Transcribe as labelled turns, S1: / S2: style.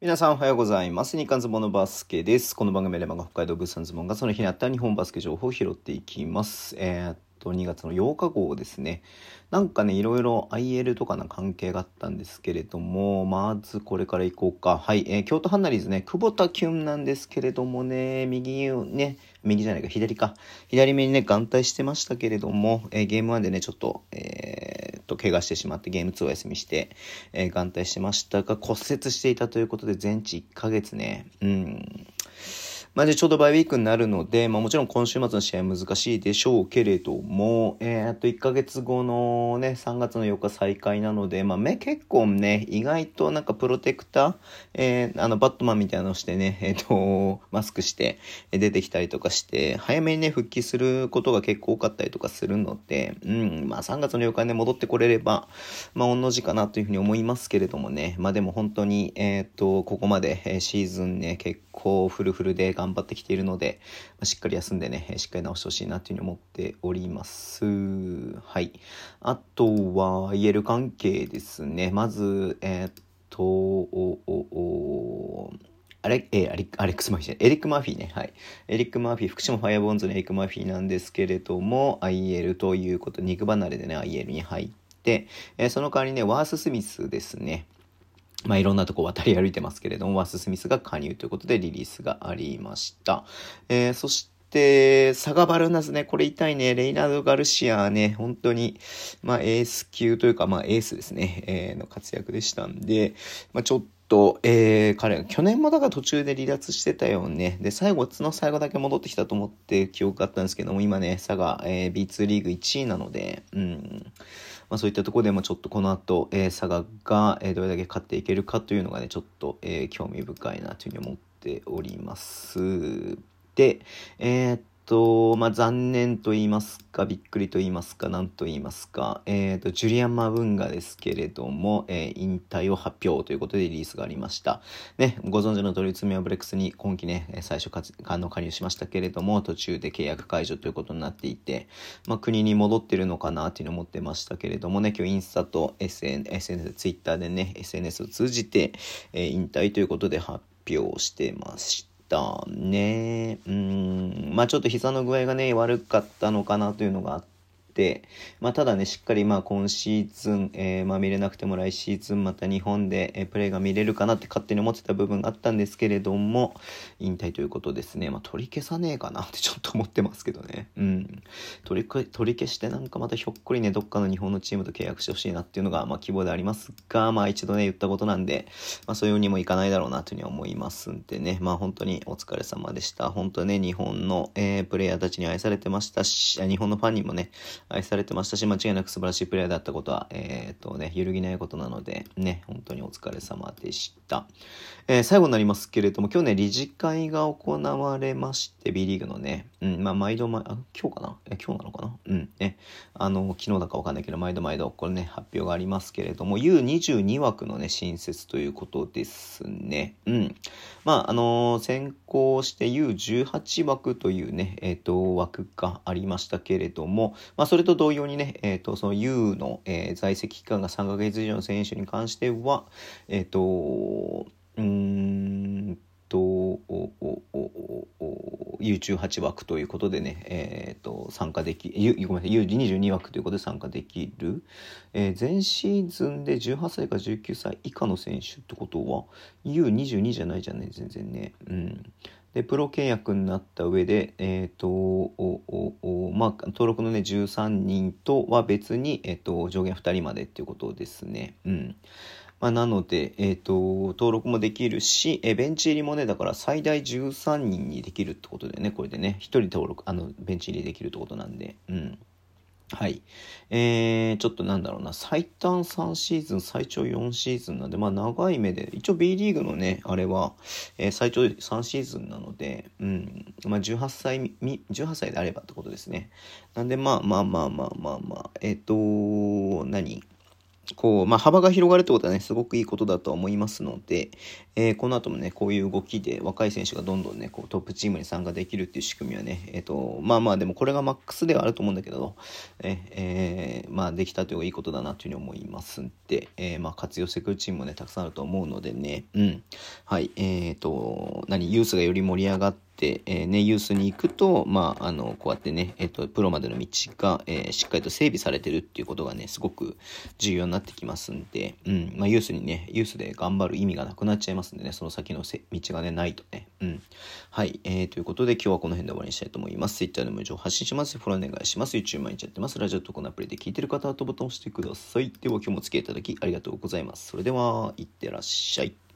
S1: 皆さんおはようございます。日刊ズボンのバスケです。この番組では北海道物産ズボンがその日にあった日本バスケ情報を拾っていきます。えーっと、2月の8日号ですね。なんかね、いろいろ IL とかの関係があったんですけれども、まずこれからいこうか。はい、えー京都ハンナリーズね、久保田キュンなんですけれどもね、右をね、右じゃないか、左か。左目にね、眼帯してましたけれども、えーゲーム1でね、ちょっと、えーと、怪我してしまって、ゲーム2お休みして、えー眼帯しましたが、骨折していたということで、全治1ヶ月ね。うん。まあ、でちょうどバイウィークになるので、まあ、もちろん今週末の試合難しいでしょうけれども、えー、あと1ヶ月後のね、3月の4日再開なので、まあ、目結構ね、意外となんかプロテクター、えーあの、バットマンみたいなのしてね、えっ、と、マスクして出てきたりとかして、早めにね、復帰することが結構多かったりとかするので、うん、まあ、3月の4日にね、戻ってこれれば、まあ、御の字かなというふうに思いますけれどもね、まあ、でも本当に、えっ、と、ここまで、シーズンね、結構フルフルで頑張頑張ってきているので、まあしっかり休んでね、しっかり直してほしいなというふうに思っております。はい。あとは、言える関係ですね。まず、えーっと、おおおあれ、えーアリアレックス・マフィーじゃないエリック・マーフィーね。はい。エリック・マーフィー、福島ファイアボーンズのエリック・マーフィーなんですけれども、IL ということ、肉離れでね、IL に入って、えーその代わりね、ワース・スミスですね。まあ、いろんなとこ渡り歩いてますけれども、ワス・スミスが加入ということでリリースがありました。えーそして、サガバルナスね、これ痛いね、レイナード・ガルシアね、本当に、まあ、エース級というか、まあ、エースですね、えーの活躍でしたんで、まあ、ちょっと、えー、彼、去年もだから途中で離脱してたよね。で、最後、つの最後だけ戻ってきたと思って記憶があったんですけども、今ね、佐賀、えー B2 リーグ1位なので、うん。まあ、そういったところでもちょっとこの後、えー佐賀が、えーどれだけ勝っていけるかというのがね、ちょっと、えー興味深いなというふうに思っております。で、えーっと、まあ、残念と言いますか、びっくりと言いますか、なんと言いますか、えーっと、ジュリアン・マブンガですけれども、えー引退を発表ということでリリースがありました。ね、ご存知の通り、爪はブレックスに今季ね、最初かあの加入しましたけれども、途中で契約解除ということになっていて、まあ、国に戻ってるのかなっていうのを思ってましたけれどもね、今日インスタと SN SNS、ツイッターでね、SNS を通じて、え引退ということで発表してましたたね。うん、まあちょっと膝の具合がね、悪かったのかなというのがあって、まあ、ただね、しっかりまあ今シーズン、えーまあ、見れなくても来シーズンまた日本で、えプレーが見れるかなって勝手に思ってた部分があったんですけれども、引退ということですね。まあ、取り消さねえかなって ちょっと思ってますけどね。うん。取り消取り消してなんかまたひょっこりね、どっかの日本のチームと契約してほしいなっていうのが、まあ、希望でありますが、まあ、一度ね、言ったことなんで、まあ、そういうようにもいかないだろうなというふうに思いますんでね。まあ、本当にお疲れ様でした。本当ね、日本の、えープレイヤーたちに愛されてましたし、日本のファンにもね、愛されてましたし、間違いなく素晴らしいプレイヤーだったことは、えーっとね、揺るぎないことなので、ね、本当にお疲れ様でした。えー最後になりますけれども、今日ね、理事会が行われまして、B リーグのね、うん、まあ、毎度毎、あ、今日かな？え、今日なのかな？うん、ね、あの、昨日だかわかんないけど、毎度毎度、これね、発表がありますけれども、U22 枠のね、新設ということですね。うん。まあ、あの先行して U18 枠というね、えっ、と、枠がありましたけれども、まあ、それそれと同様にね、えっ、と、その U の、えー在籍期間が3ヶ月以上の選手に関しては、えっ、と、うんと、U18 枠ということでね、えっ、と、参加でき、U、ごめんなさい、U22 枠ということで参加できる。えー前シーズンで18歳から19歳以下の選手ってことは U22 じゃないじゃんね全然ねうんでプロ契約になった上でえっ、とおおおまあ登録のね13人とは別に、えっと上限2人までっていうことですね。うん。まあ、なので、えっ、と、登録もできるし、えベンチ入りもね、だから最大13人にできるってことでね、これでね、1人登録、あの、ベンチ入りできるってことなんで、うん。はい。えー、ちょっとなんだろうな、最短3シーズン、最長4シーズンなんで、まあ長い目で、一応 B リーグのね、あれは、えー最長3シーズンなので、うん、まあ18歳み、18歳であればってことですね。なんで、まあまあまあまあまあまあ、えっ、と、何？こう、まあ、幅が広がるってことはね、すごくいいことだとは思いますので、えー、この後もね、こういう動きで若い選手がどんどんね、こうトップチームに参加できるっていう仕組みはね、えっ、ー、と、まあまあ、でもこれがマックスではあると思うんだけど、えー、まあ、できたというのがいいことだなというふうに思いますんで、え、まあ、活用してくるチームもね、たくさんあると思うのでね、うん。はい、えっ、と、何、ユースがより盛り上がって、、えー、ね、ユースに行くと、まあ、あの、こうやってね、えっ、ー、と、プロまでの道が、えー、しっかりと整備されてるっていうことがね、すごく重要になってきますんで、うん、まあ、ユースにね、ユースで頑張る意味がなくなっちゃいますんでね、その先の道がね、ないとね、うん。はい、えー、ということで今日はこの辺で終わりにしたいと思います。Twitter でも情報発信します。フォローお願いします。YouTube 毎日やってます。ラジオとこのアプリで聞いてる方はとボタンを押してください。では今日もお付き合いいただきありがとうございます。それでは、いってらっしゃい。